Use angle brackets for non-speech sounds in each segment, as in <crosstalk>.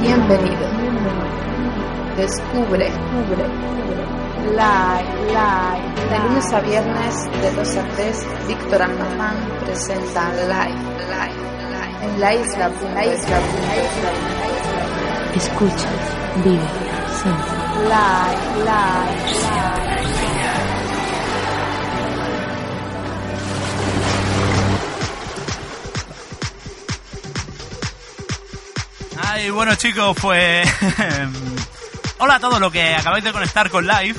Bienvenido. Descubre. Live, live. De lunes a viernes de 2 a 3, Víctor Almazán presenta Live, Live, Live. En la isla, la isla, la isla. Escucha, vive, siente. Live, live, Ay, bueno chicos, pues... <laughs> Hola a todos los que acabáis de conectar con Live.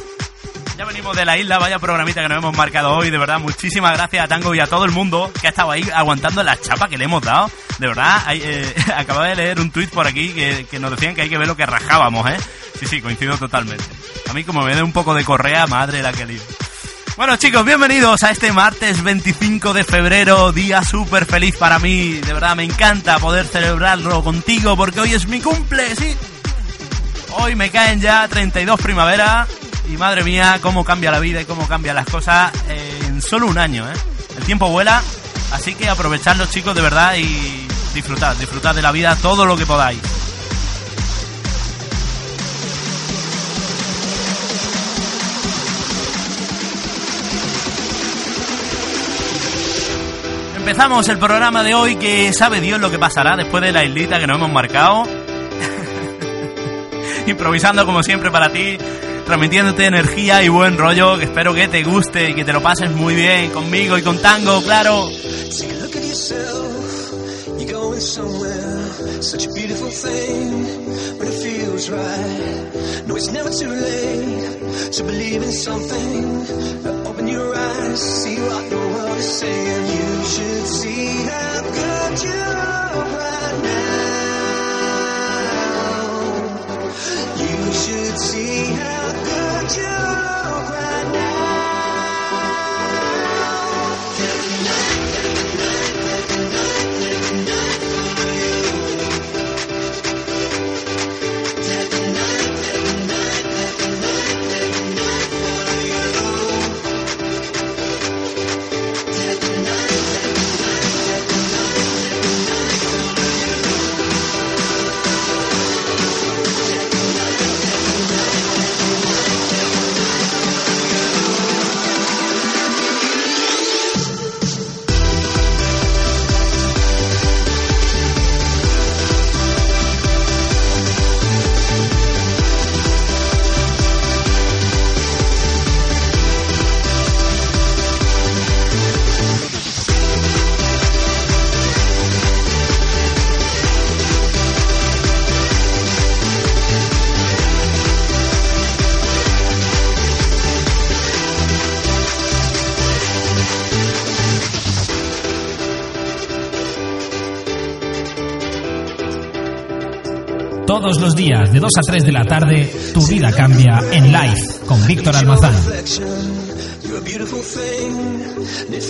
Ya venimos de la isla, vaya programita que nos hemos marcado hoy, de verdad, muchísimas gracias a Tango y a todo el mundo que ha estado ahí aguantando la chapa que le hemos dado. De verdad, eh, <laughs> acabo de leer un tuit por aquí que, nos decían que hay que ver lo que rajábamos, ¿eh? Sí, sí, coincido totalmente. A mí como me dé un poco de correa, madre la que lío. Bueno chicos, bienvenidos a este martes 25 de febrero, día súper feliz para mí. De verdad me encanta poder celebrarlo contigo porque hoy es mi cumple, sí. Hoy me caen ya 32 primaveras y madre mía, cómo cambia la vida y cómo cambian las cosas en solo un año, ¿eh? El tiempo vuela, así que aprovechadlo chicos de verdad y disfrutad, disfrutad de la vida todo lo que podáis. Empezamos el programa de hoy que sabe Dios lo que pasará después de la islita que nos hemos marcado. <laughs> Improvisando como siempre para ti, transmitiéndote energía y buen rollo, que espero que te guste y que te lo pases muy bien conmigo y con Tango, claro. Right. No, it's never too late to believe in something. Your eyes, see what the world is saying. You should see how good you are right now. You should see how good you are Todos los días de 2 a 3 de la tarde, tu vida cambia en live con Víctor Almazán. You're a beautiful thing, and it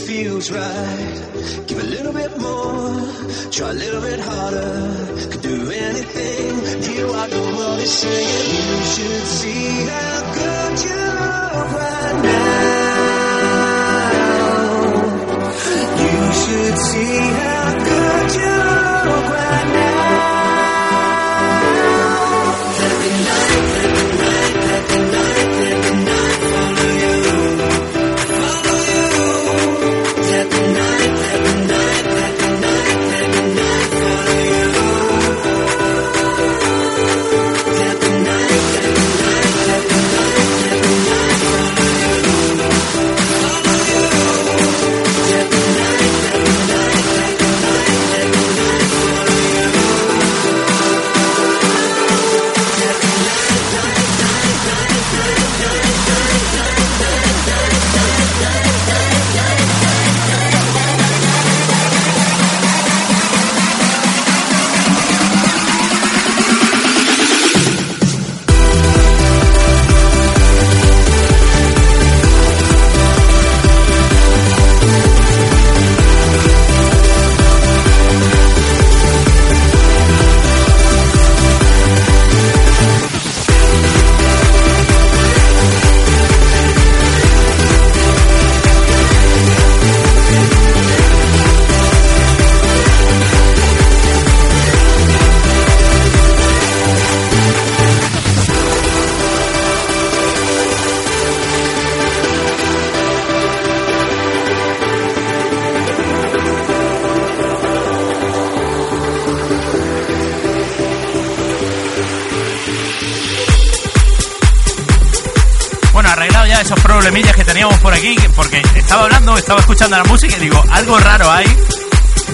por aquí, porque estaba hablando, estaba escuchando la música y digo, algo raro hay,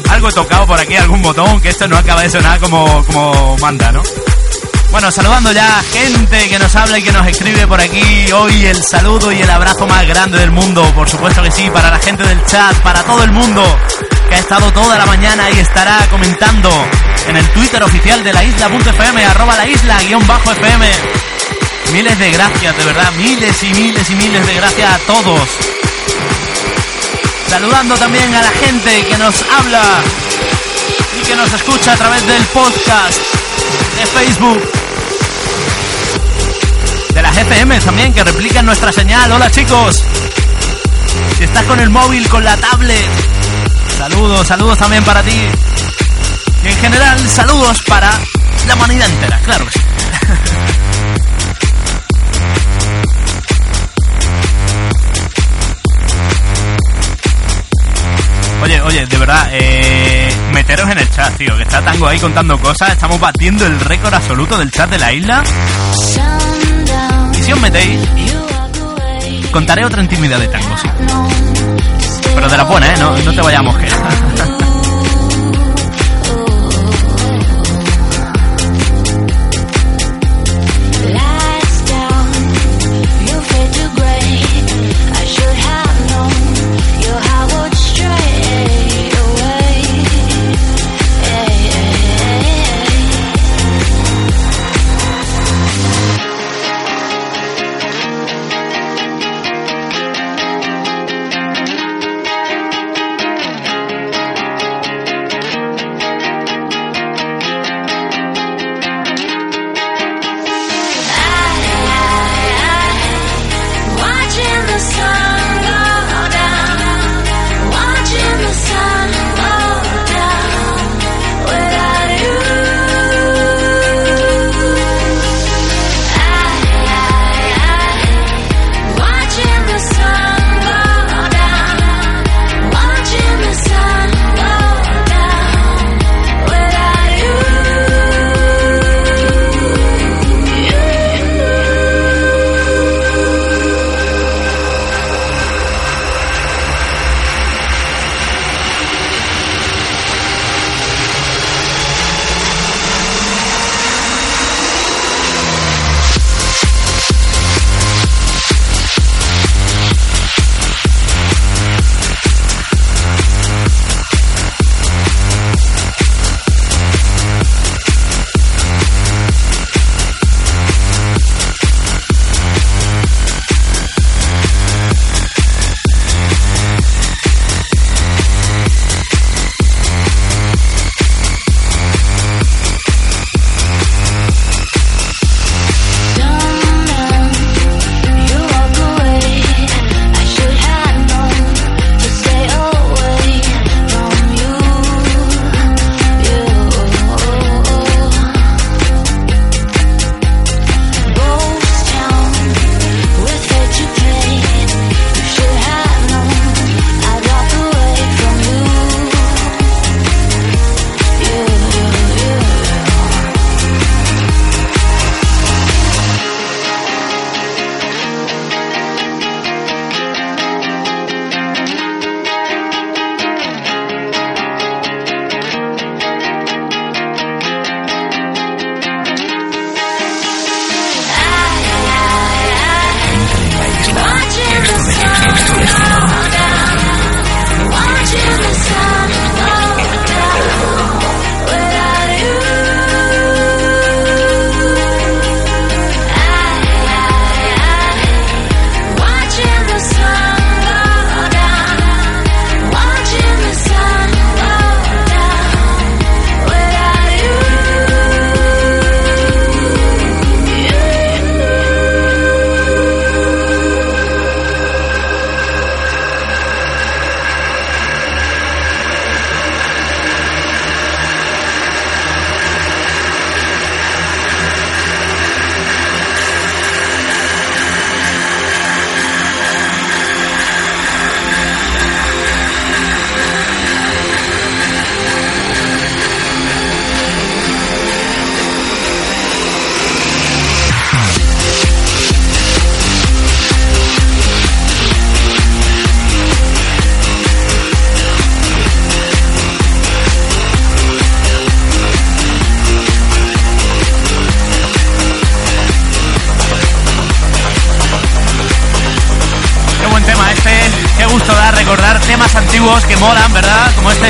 algo tocado por aquí, algún botón, que esto no acaba de sonar como, como manda, ¿no? Bueno, saludando ya a gente que nos habla y que nos escribe por aquí. Hoy el saludo y el abrazo más grande del mundo, por supuesto que sí, para la gente del chat, para todo el mundo que ha estado toda la mañana y estará comentando en el Twitter oficial de la isla.fm, arroba la isla guion bajo FM. Miles de gracias, de verdad, miles y miles y miles de gracias a todos. Saludando también a la gente que nos habla y que nos escucha a través del podcast de Facebook. De las FM también que replican nuestra señal. Hola chicos. Si estás con el móvil, con la tablet. Saludos, saludos también para ti. Y en general, saludos para la humanidad entera, claro que sí. Oye, oye, de verdad, eh, meteros en el chat, tío, que está Tango ahí contando cosas. Estamos batiendo el récord absoluto del chat de la isla. Y si os metéis, contaré otra intimidad de Tango, sí. Pero de la buena, ¿eh? No, no te vayamos que. <laughs>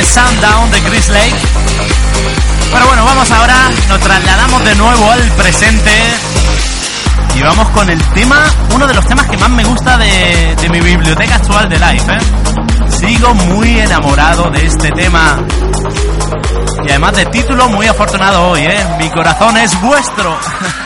Sundown de Chris Lake. Pero bueno, vamos ahora, nos trasladamos de nuevo al presente y vamos con el tema, uno de los temas que más me gusta de, de mi biblioteca actual de Life, ¿eh? Sigo muy enamorado de este tema. Y además de título muy afortunado hoy, ¿eh? Mi corazón es vuestro. <laughs>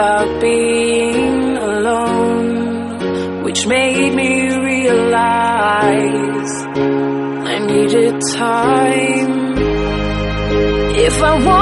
about being alone, which made me realize I needed time. If I wanted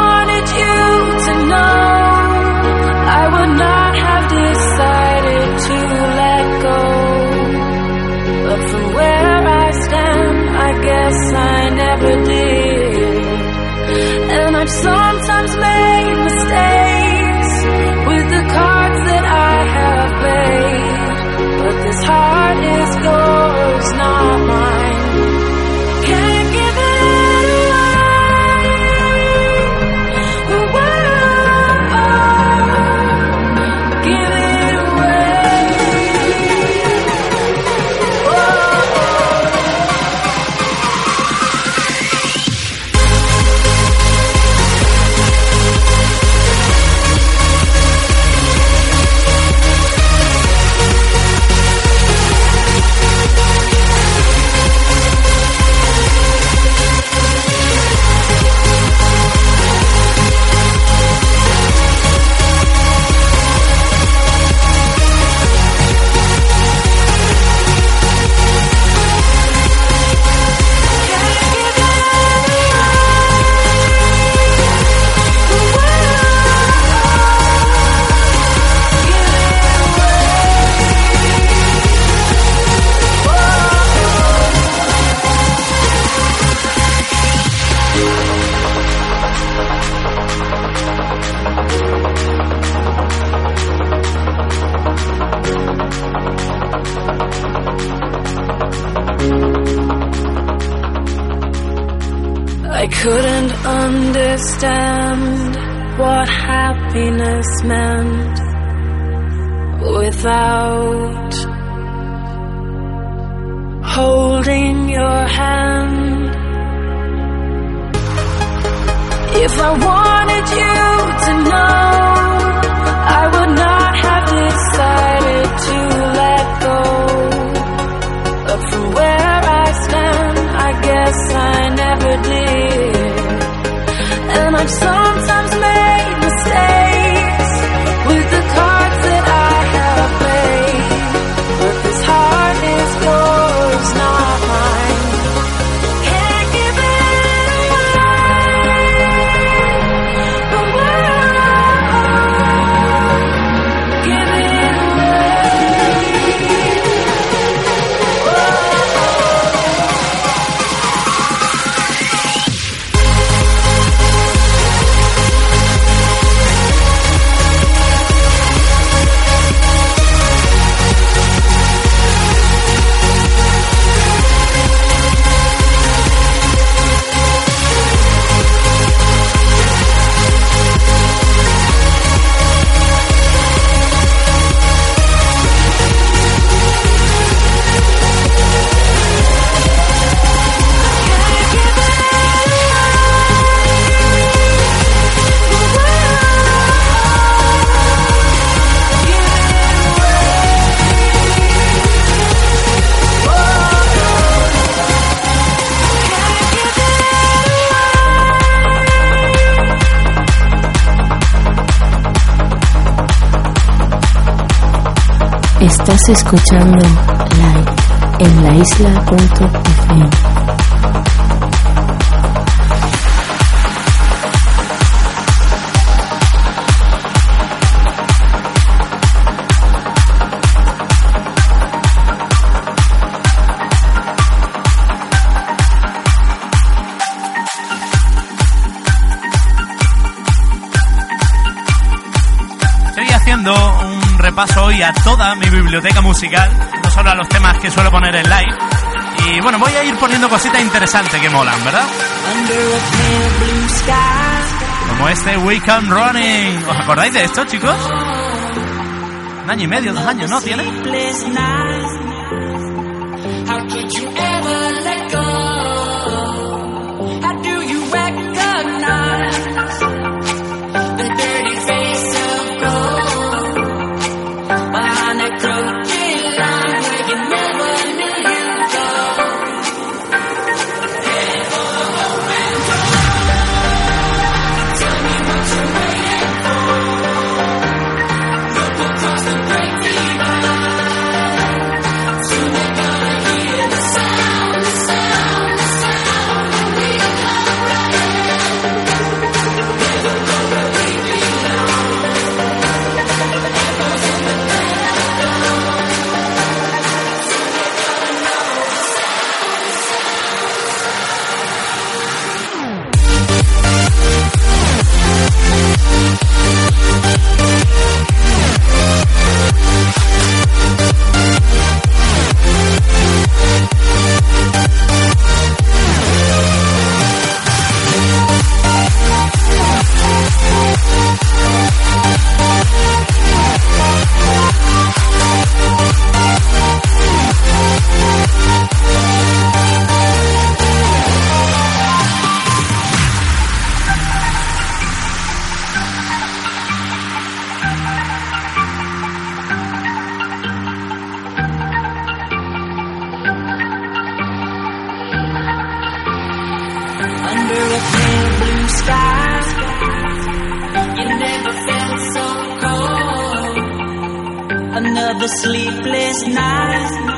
escuchando live en la isla.fm. toda mi biblioteca musical, no solo a los temas que suelo poner en live. Y bueno, voy a ir poniendo cositas interesantes que molan, ¿verdad? Como este We Can Running. ¿Os acordáis de esto, chicos? Un año y medio, dos años, ¿no? ¿Tiene? under a pale blue sky. You never felt so cold. Another sleepless night.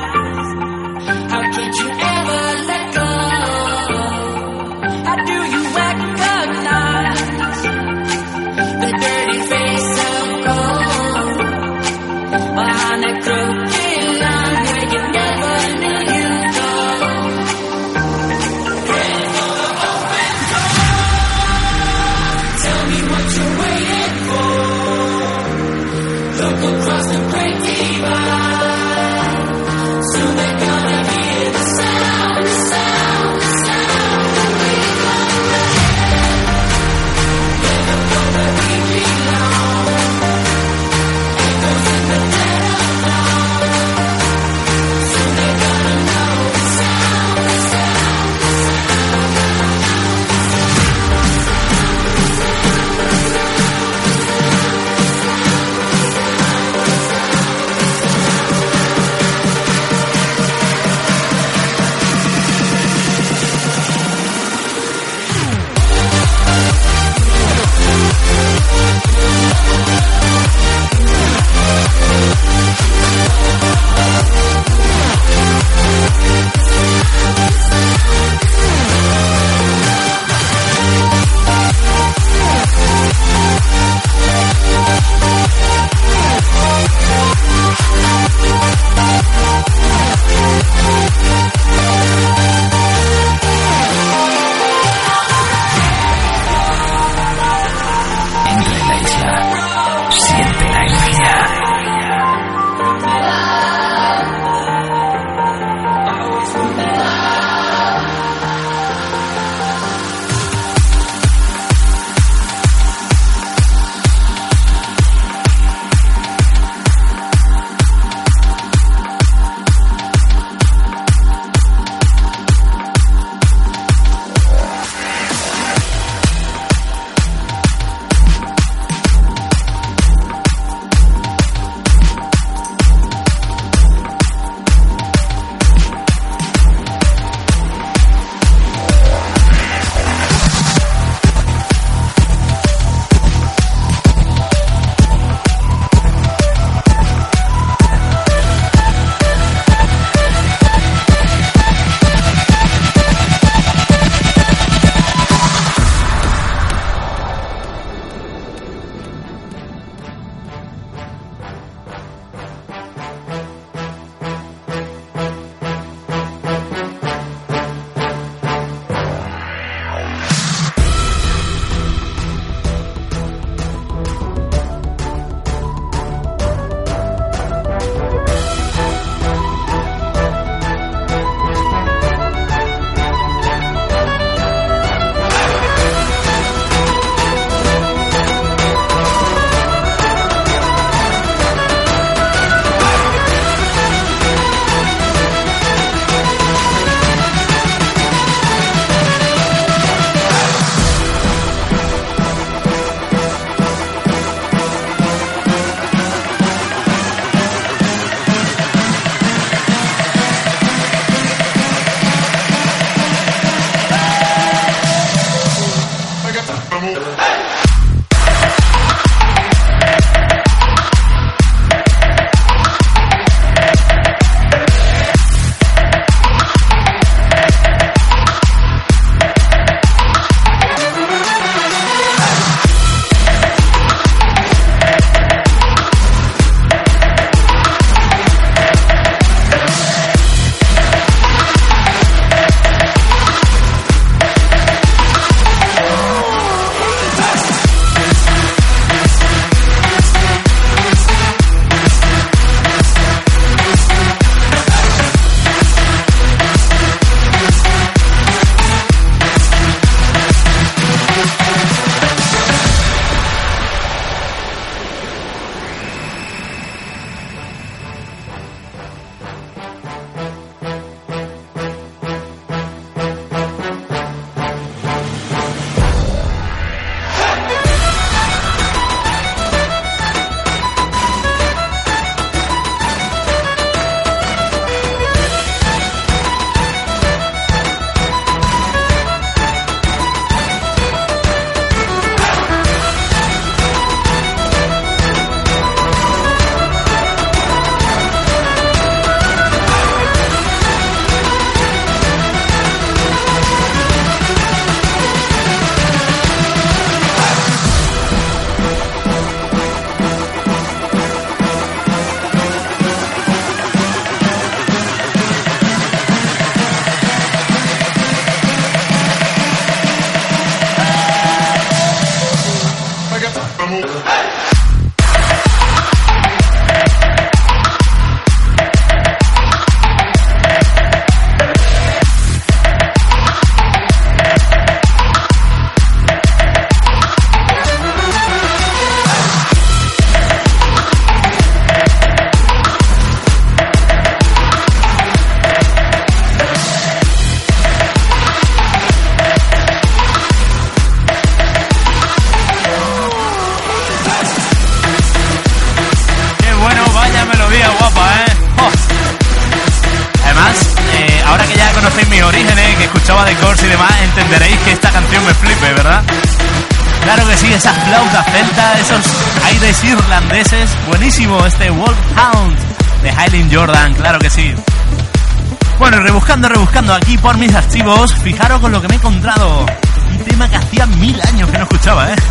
Aquí por mis archivos, fijaros con lo que me he encontrado. Un tema que hacía mil años que no escuchaba, ¿eh? <laughs>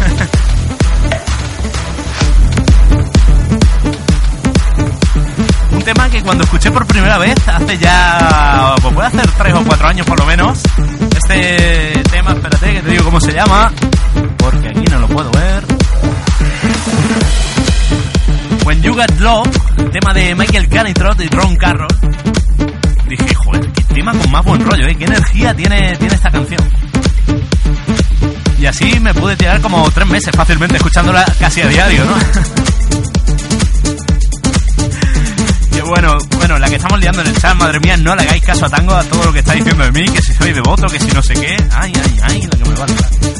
Un tema que cuando escuché por primera vez, hace ya, pues puede hacer tres o cuatro años por lo menos, este tema, espérate que te digo cómo se llama, porque aquí no lo puedo ver. When You Get Love, tema de Michael Canitrot y Ron Carroll. Dije, tema con más buen rollo, ¿eh? Qué energía tiene, tiene esta canción. Y así me pude tirar como tres meses fácilmente escuchándola casi a diario, ¿no? <laughs> Que bueno, bueno, la que estamos liando en el chat, madre mía, no le hagáis caso a Tango a todo lo que está diciendo de mí, que si soy devoto, que si no sé qué. Ay, ay, ay, la que me va a liar.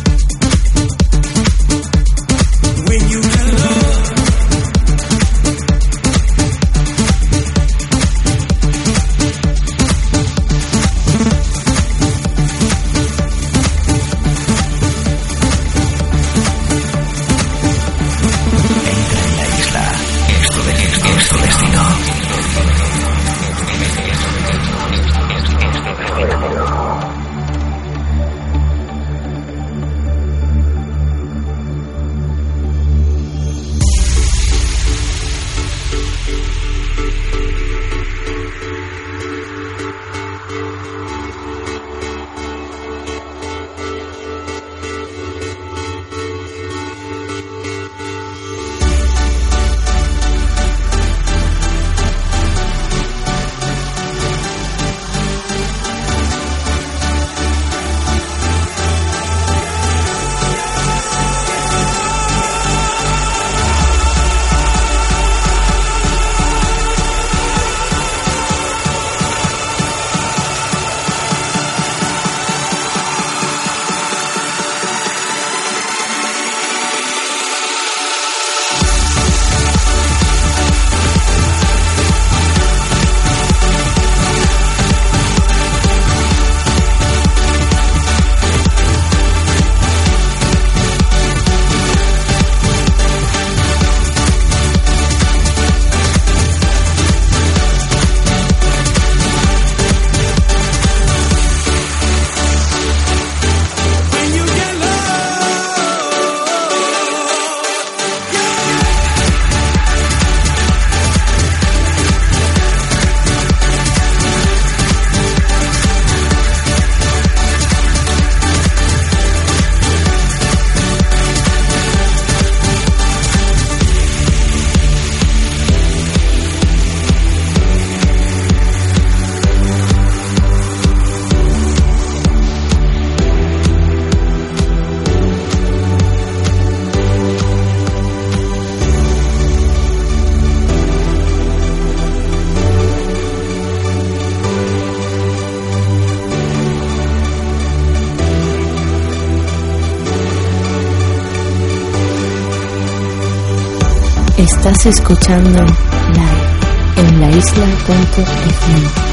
Estás escuchando live en la isla.fm.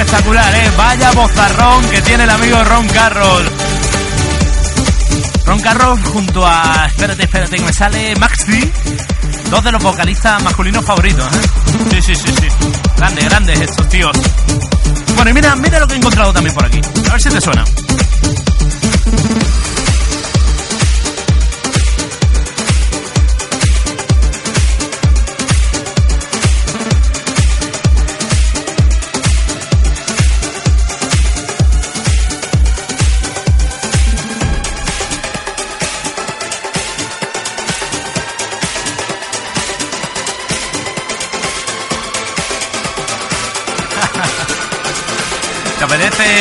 espectacular, ¿eh? Vaya bozarrón que tiene el amigo Ron Carroll. Ron Carroll junto a... Espérate, espérate, que me sale Max D. Dos de los vocalistas masculinos favoritos, ¿eh? Sí, sí, sí, sí. Grandes, grandes estos tíos. Bueno, y mira, mira lo que he encontrado también por aquí. A ver si te suena.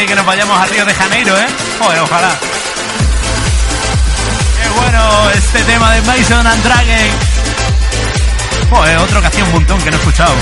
Que nos vayamos a Río de Janeiro, eh? Joder, ojalá. Qué bueno este tema de Mason and Dragon. Joder, otro que hacía un montón que no he escuchado.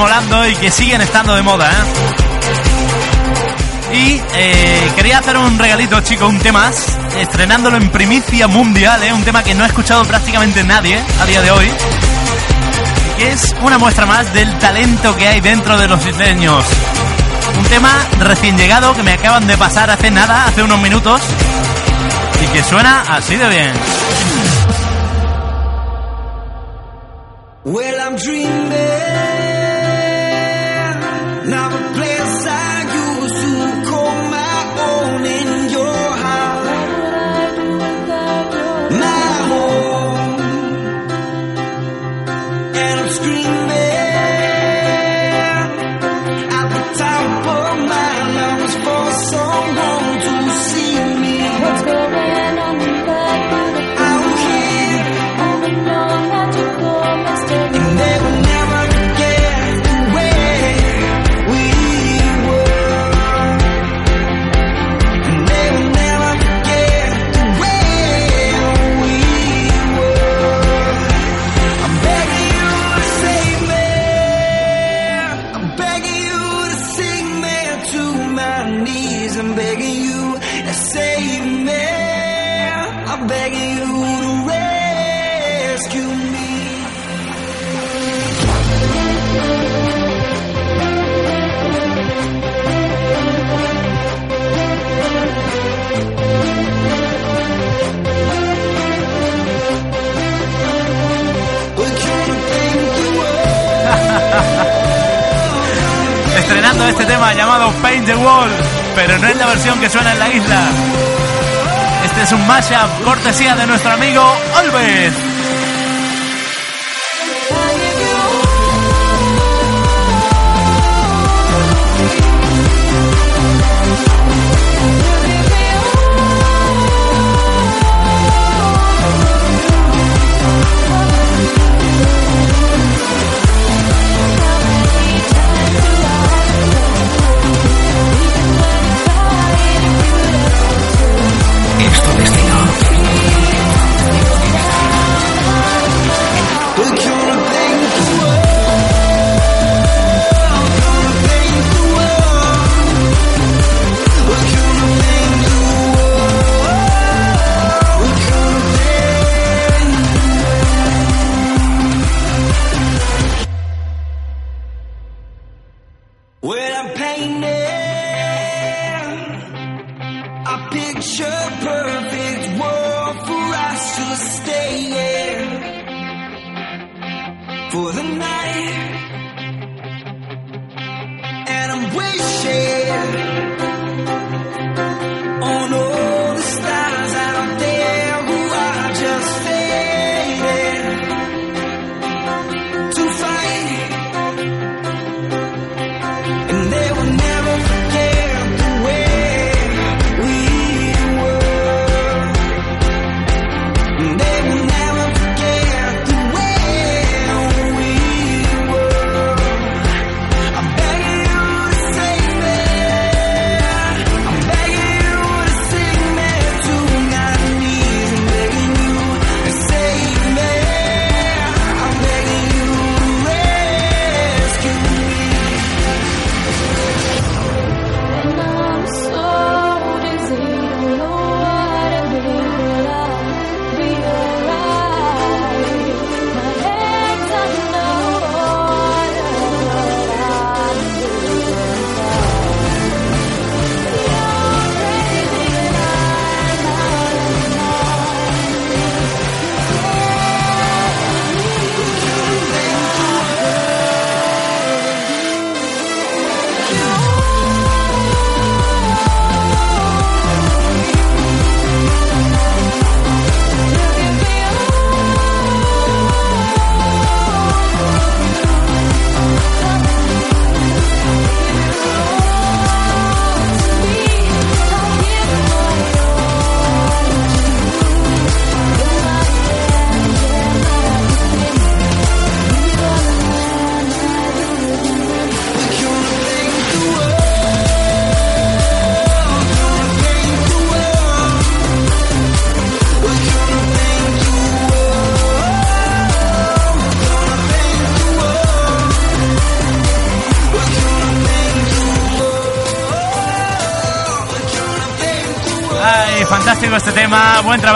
Molando y que siguen estando de moda, ¿eh? Y eh, quería hacer un regalito, chicos, un tema, estrenándolo en primicia mundial, ¿eh? un tema que no ha escuchado prácticamente nadie a día de hoy. Y que es una muestra más del talento que hay dentro de los isleños. Un tema recién llegado que me acaban de pasar hace nada, hace unos minutos, y que suena así de bien. Well, Este tema llamado Paint the Wall, pero no es la versión que suena en la isla. Este es un mashup cortesía de nuestro amigo Olvez.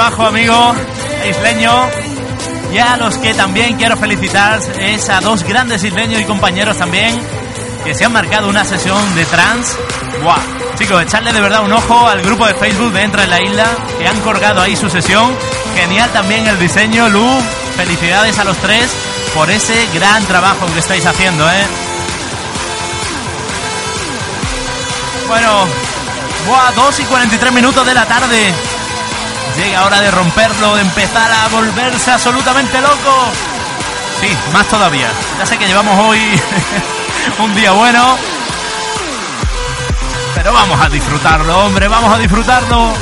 Trabajo, amigo isleño. Y a los que también quiero felicitar es a dos grandes isleños y compañeros también que se han marcado una sesión de trans. ¡Buah! Chicos, echarle de verdad un ojo al grupo de Facebook de Entra en la Isla, que han colgado ahí su sesión. Genial también el diseño, Lu. Felicidades a los tres por ese gran trabajo que estáis haciendo, ¿eh? Bueno, buah, 2 y 43 minutos de la tarde. Llega hora de romperlo, de empezar a volverse absolutamente loco. Sí, más todavía. Ya sé que llevamos hoy <laughs> un día bueno. Pero vamos a disfrutarlo, hombre, vamos a disfrutarlo.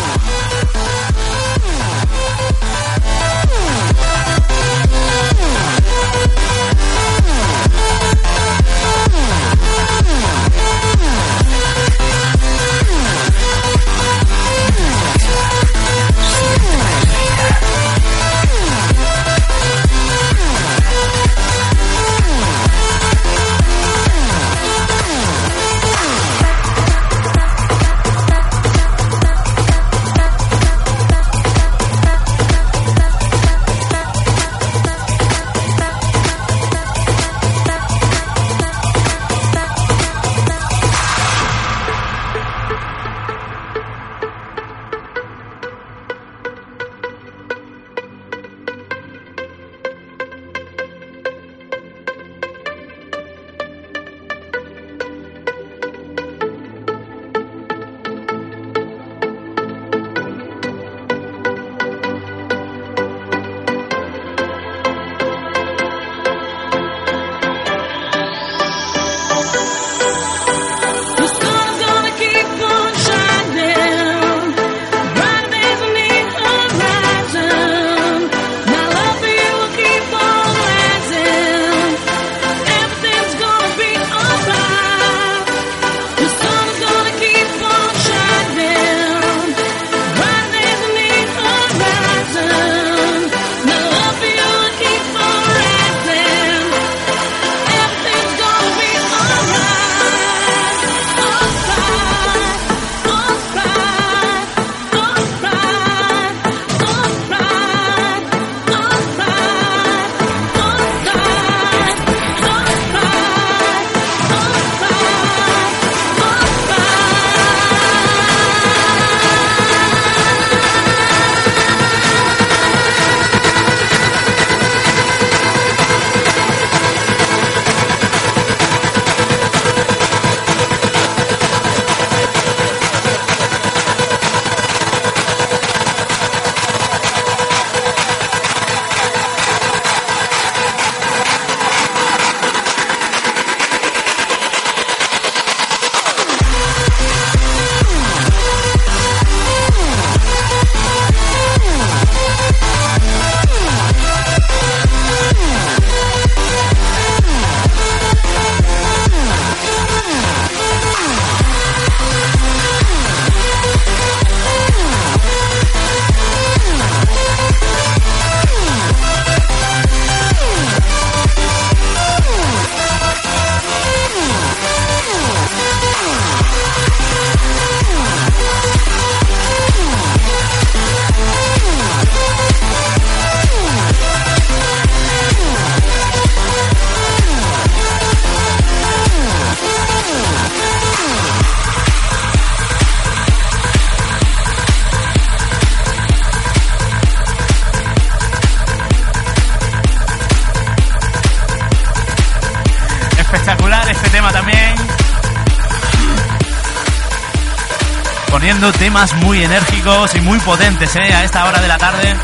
Temas muy enérgicos y muy potentes ¿eh? a esta hora de la tarde.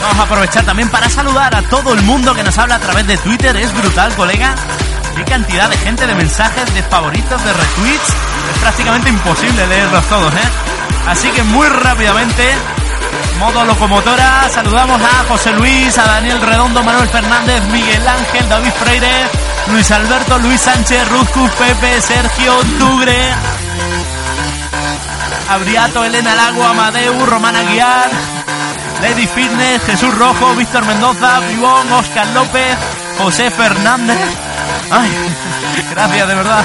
Vamos a aprovechar también para saludar a todo el mundo que nos habla a través de Twitter. Es brutal, colega. Qué cantidad de gente, de mensajes, de favoritos, de retweets. Es prácticamente imposible leerlos todos, ¿eh? Así que muy rápidamente, modo locomotora, saludamos a José Luis, a Daniel Redondo, Manuel Fernández, Miguel Ángel, David Freire, Luis Alberto, Luis Sánchez, Ruzcus, Pepe, Sergio, Tugre, Abriato, Elena Lago, Amadeu, Romana Aguiar, Lady Fitness, Jesús Rojo, Víctor Mendoza, Vivón, Oscar López, José Fernández. Ay, <laughs> gracias de verdad.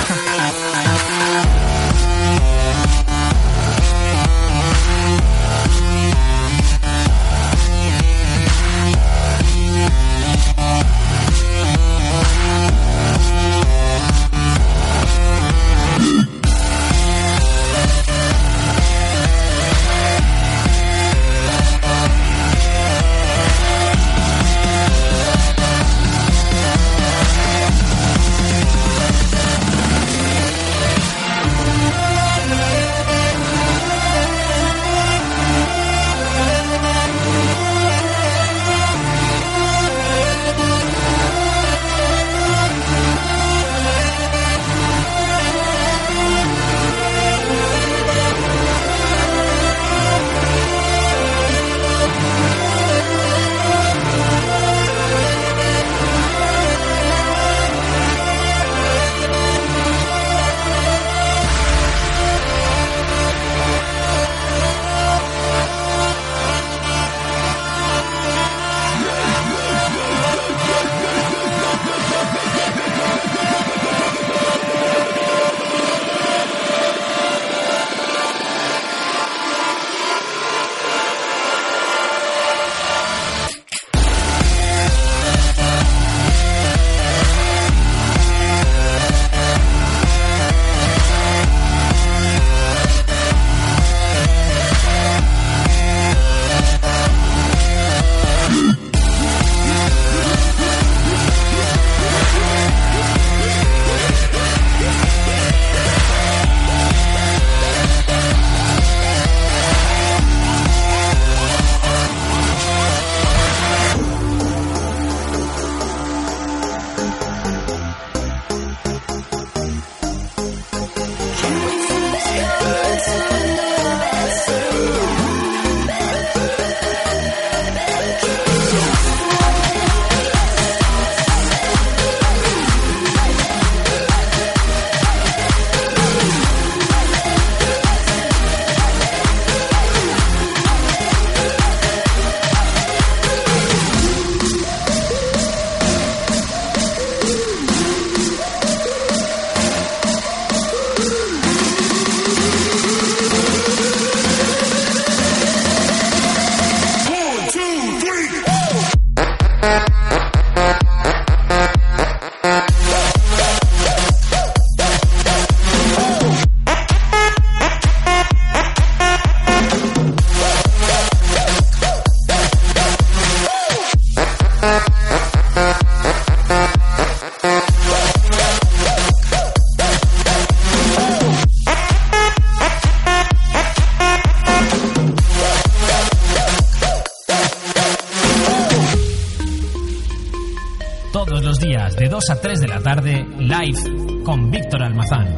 Live con Víctor Almazán.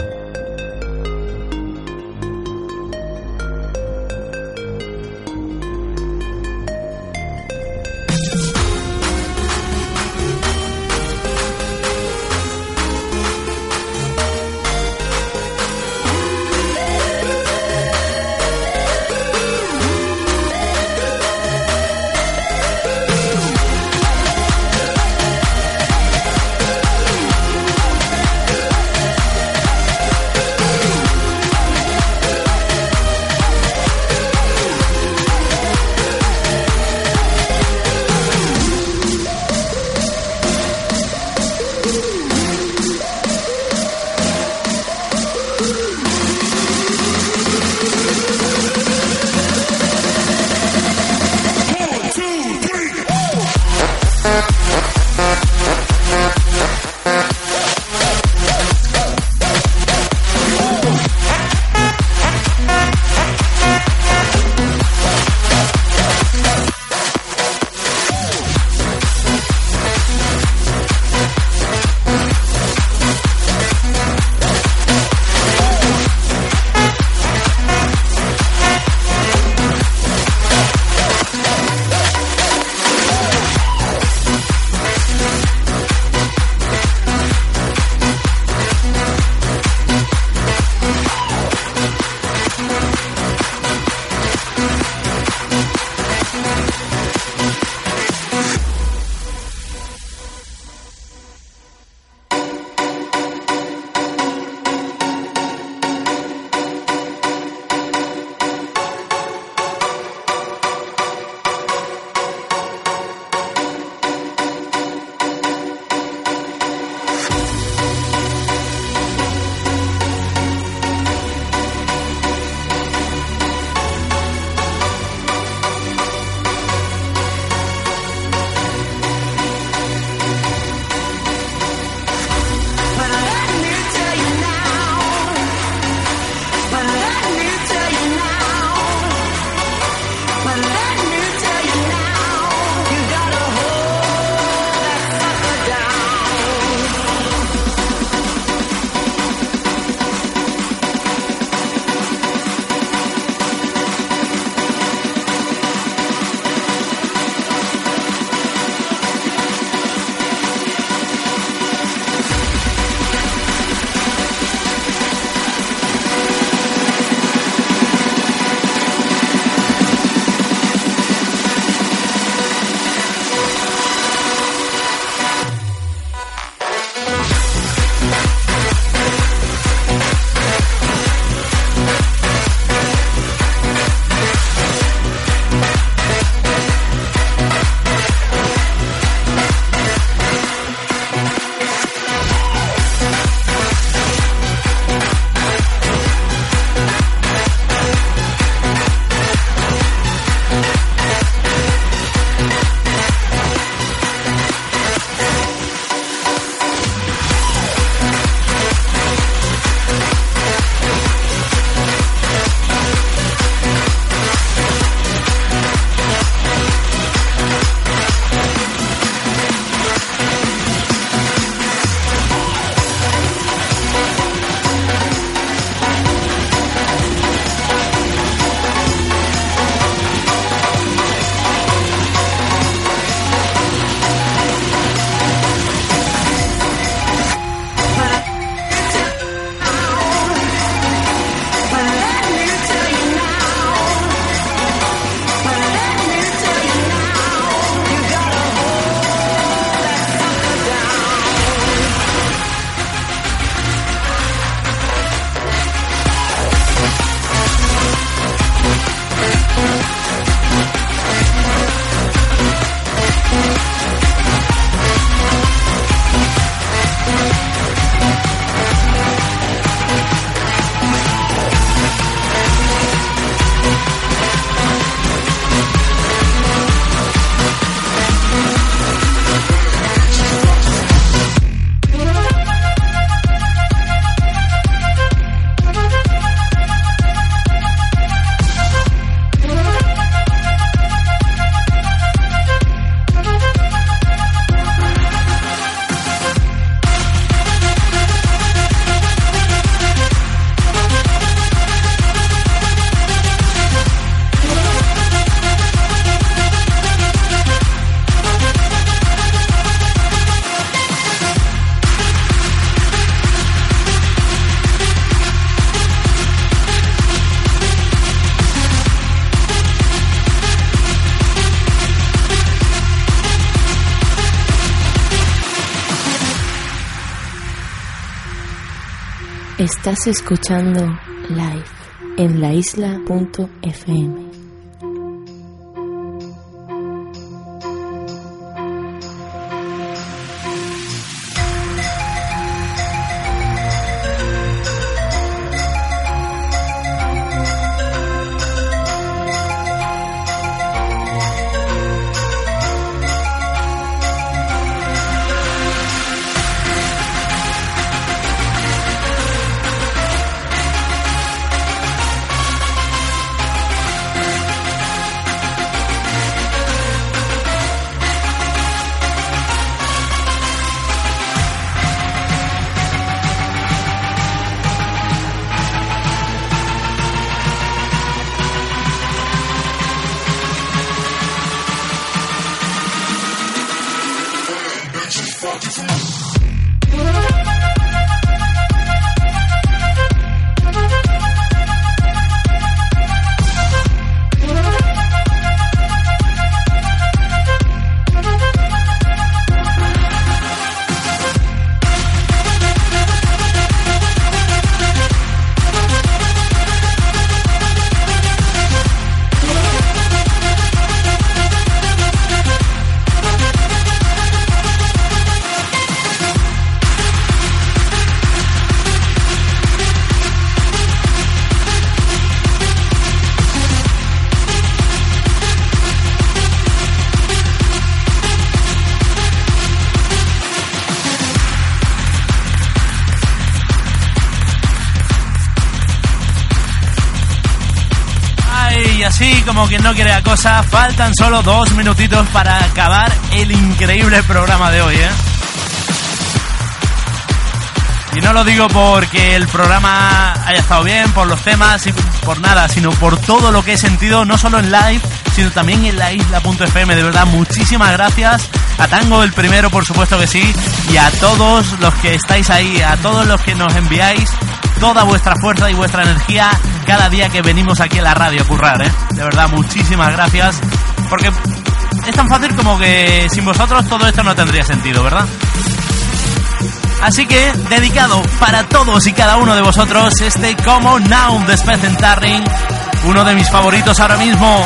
Estás escuchando live en laisla.fm. Ay, como quien no quiere la cosa, faltan solo dos minutitos para acabar el increíble programa de hoy, ¿eh? Y no lo digo porque el programa haya estado bien, por los temas por nada, sino por todo lo que he sentido, no solo en live, sino también en la isla.fm. De verdad, muchísimas gracias. A Tango el primero, por supuesto que sí. Y a todos los que estáis ahí, a todos los que nos enviáis toda vuestra fuerza y vuestra energía cada día que venimos aquí a la radio a currar, ¿eh? De verdad, muchísimas gracias. Porque es tan fácil como que sin vosotros todo esto no tendría sentido, ¿verdad? Así que, dedicado para todos y cada uno de vosotros, este Como Now de Specentarring, uno de mis favoritos ahora mismo.